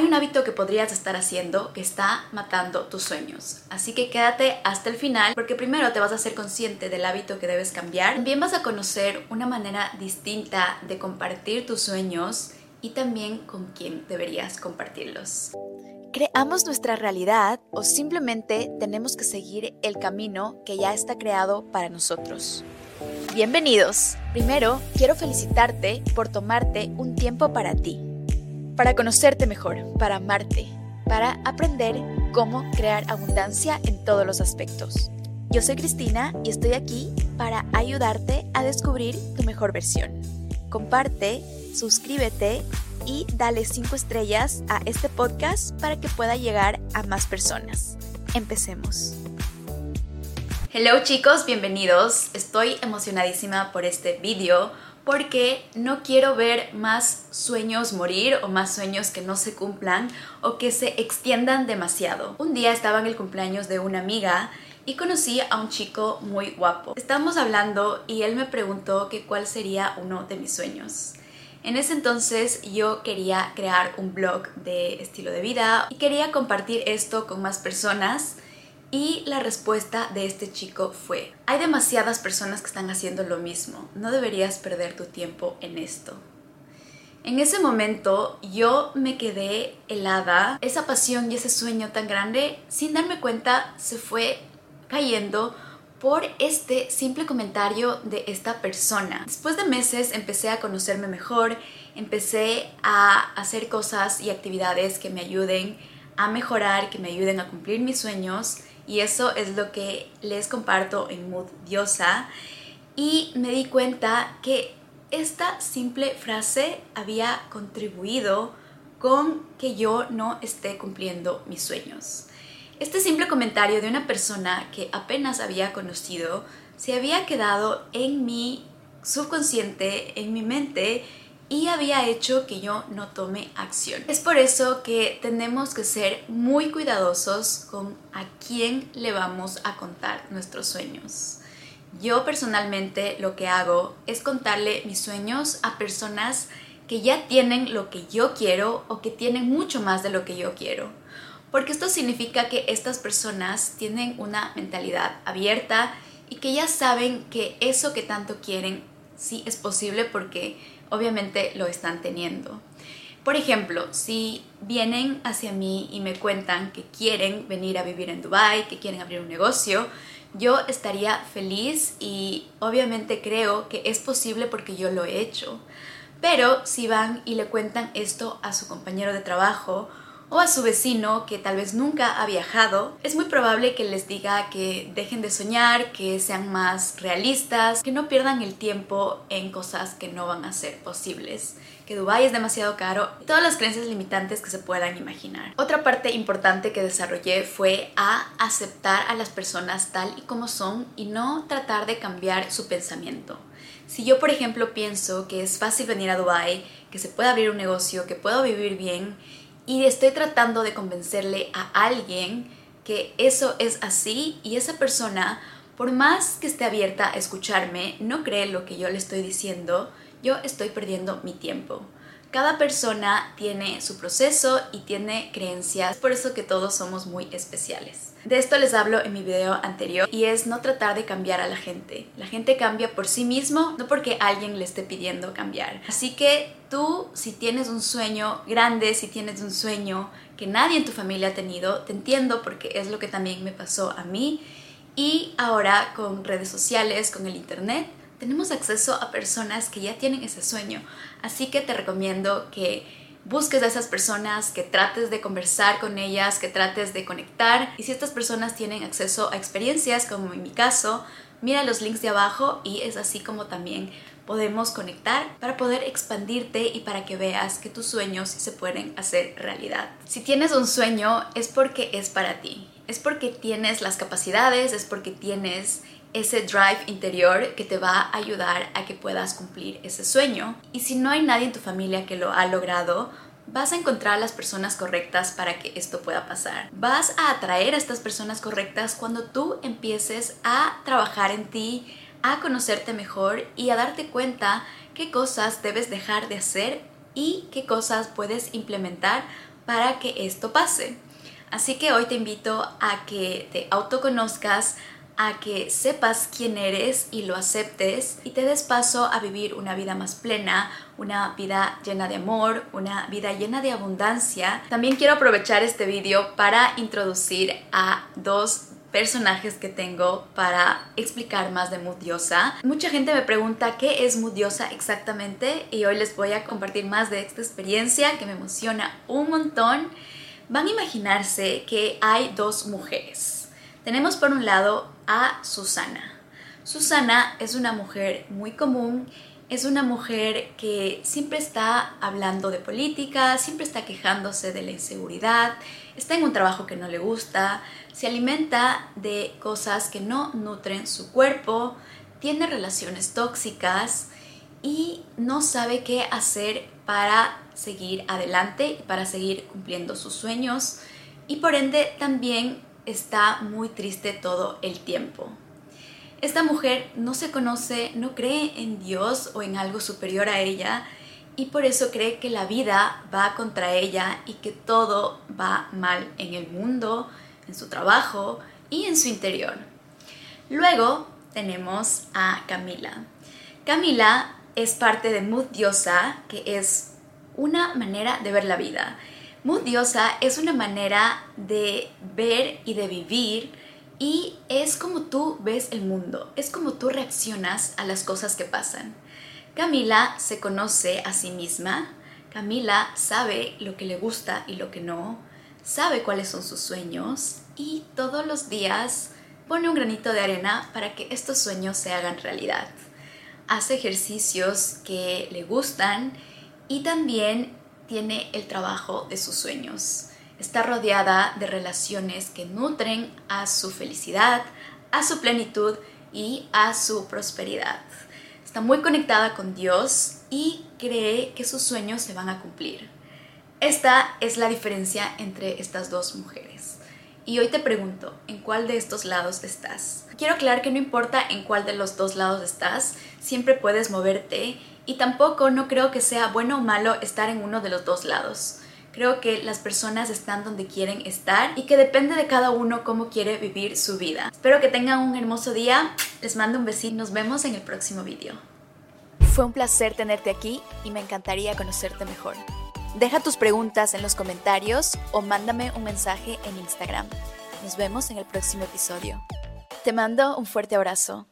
Hay un hábito que podrías estar haciendo que está matando tus sueños. Así que quédate hasta el final porque primero te vas a hacer consciente del hábito que debes cambiar. También vas a conocer una manera distinta de compartir tus sueños y también con quién deberías compartirlos. ¿Creamos nuestra realidad o simplemente tenemos que seguir el camino que ya está creado para nosotros? Bienvenidos. Primero, quiero felicitarte por tomarte un tiempo para ti para conocerte mejor, para amarte, para aprender cómo crear abundancia en todos los aspectos. Yo soy Cristina y estoy aquí para ayudarte a descubrir tu mejor versión. Comparte, suscríbete y dale 5 estrellas a este podcast para que pueda llegar a más personas. Empecemos. Hello chicos, bienvenidos. Estoy emocionadísima por este video porque no quiero ver más sueños morir o más sueños que no se cumplan o que se extiendan demasiado. Un día estaba en el cumpleaños de una amiga y conocí a un chico muy guapo. Estábamos hablando y él me preguntó que cuál sería uno de mis sueños. En ese entonces yo quería crear un blog de estilo de vida y quería compartir esto con más personas y la respuesta de este chico fue, hay demasiadas personas que están haciendo lo mismo, no deberías perder tu tiempo en esto. En ese momento yo me quedé helada, esa pasión y ese sueño tan grande, sin darme cuenta, se fue cayendo por este simple comentario de esta persona. Después de meses empecé a conocerme mejor, empecé a hacer cosas y actividades que me ayuden a mejorar, que me ayuden a cumplir mis sueños y eso es lo que les comparto en Mood Diosa. Y me di cuenta que esta simple frase había contribuido con que yo no esté cumpliendo mis sueños. Este simple comentario de una persona que apenas había conocido se había quedado en mi subconsciente, en mi mente y había hecho que yo no tome acción. Es por eso que tenemos que ser muy cuidadosos con a quién le vamos a contar nuestros sueños. Yo personalmente lo que hago es contarle mis sueños a personas que ya tienen lo que yo quiero o que tienen mucho más de lo que yo quiero. Porque esto significa que estas personas tienen una mentalidad abierta y que ya saben que eso que tanto quieren sí es posible porque obviamente lo están teniendo. Por ejemplo, si vienen hacia mí y me cuentan que quieren venir a vivir en Dubai, que quieren abrir un negocio, yo estaría feliz y obviamente creo que es posible porque yo lo he hecho. Pero si van y le cuentan esto a su compañero de trabajo o a su vecino que tal vez nunca ha viajado, es muy probable que les diga que dejen de soñar, que sean más realistas, que no pierdan el tiempo en cosas que no van a ser posibles que Dubai es demasiado caro y todas las creencias limitantes que se puedan imaginar. Otra parte importante que desarrollé fue a aceptar a las personas tal y como son y no tratar de cambiar su pensamiento. Si yo, por ejemplo, pienso que es fácil venir a Dubai, que se puede abrir un negocio, que puedo vivir bien y estoy tratando de convencerle a alguien que eso es así y esa persona, por más que esté abierta a escucharme, no cree lo que yo le estoy diciendo, yo estoy perdiendo mi tiempo. Cada persona tiene su proceso y tiene creencias, por eso que todos somos muy especiales. De esto les hablo en mi video anterior y es no tratar de cambiar a la gente. La gente cambia por sí mismo, no porque alguien le esté pidiendo cambiar. Así que tú, si tienes un sueño grande, si tienes un sueño que nadie en tu familia ha tenido, te entiendo porque es lo que también me pasó a mí. Y ahora con redes sociales, con el internet, tenemos acceso a personas que ya tienen ese sueño. Así que te recomiendo que busques a esas personas, que trates de conversar con ellas, que trates de conectar. Y si estas personas tienen acceso a experiencias, como en mi caso, mira los links de abajo y es así como también podemos conectar para poder expandirte y para que veas que tus sueños se pueden hacer realidad. Si tienes un sueño es porque es para ti, es porque tienes las capacidades, es porque tienes ese drive interior que te va a ayudar a que puedas cumplir ese sueño. Y si no hay nadie en tu familia que lo ha logrado, vas a encontrar a las personas correctas para que esto pueda pasar. Vas a atraer a estas personas correctas cuando tú empieces a trabajar en ti, a conocerte mejor y a darte cuenta qué cosas debes dejar de hacer y qué cosas puedes implementar para que esto pase. Así que hoy te invito a que te autoconozcas, a que sepas quién eres y lo aceptes y te des paso a vivir una vida más plena, una vida llena de amor, una vida llena de abundancia. También quiero aprovechar este video para introducir a dos personajes que tengo para explicar más de Mudiosa. Mucha gente me pregunta qué es Mudiosa exactamente y hoy les voy a compartir más de esta experiencia que me emociona un montón. Van a imaginarse que hay dos mujeres tenemos por un lado a Susana. Susana es una mujer muy común, es una mujer que siempre está hablando de política, siempre está quejándose de la inseguridad, está en un trabajo que no le gusta, se alimenta de cosas que no nutren su cuerpo, tiene relaciones tóxicas y no sabe qué hacer para seguir adelante y para seguir cumpliendo sus sueños y por ende también está muy triste todo el tiempo. Esta mujer no se conoce, no cree en Dios o en algo superior a ella y por eso cree que la vida va contra ella y que todo va mal en el mundo, en su trabajo y en su interior. Luego tenemos a Camila. Camila es parte de Mood Diosa, que es una manera de ver la vida. Mudiosa es una manera de ver y de vivir y es como tú ves el mundo, es como tú reaccionas a las cosas que pasan. Camila se conoce a sí misma, Camila sabe lo que le gusta y lo que no, sabe cuáles son sus sueños y todos los días pone un granito de arena para que estos sueños se hagan realidad. Hace ejercicios que le gustan y también tiene el trabajo de sus sueños. Está rodeada de relaciones que nutren a su felicidad, a su plenitud y a su prosperidad. Está muy conectada con Dios y cree que sus sueños se van a cumplir. Esta es la diferencia entre estas dos mujeres. Y hoy te pregunto, ¿en cuál de estos lados estás? Quiero aclarar que no importa en cuál de los dos lados estás, siempre puedes moverte y tampoco no creo que sea bueno o malo estar en uno de los dos lados. Creo que las personas están donde quieren estar y que depende de cada uno cómo quiere vivir su vida. Espero que tengan un hermoso día. Les mando un besito. Nos vemos en el próximo video. Fue un placer tenerte aquí y me encantaría conocerte mejor. Deja tus preguntas en los comentarios o mándame un mensaje en Instagram. Nos vemos en el próximo episodio. Te mando un fuerte abrazo.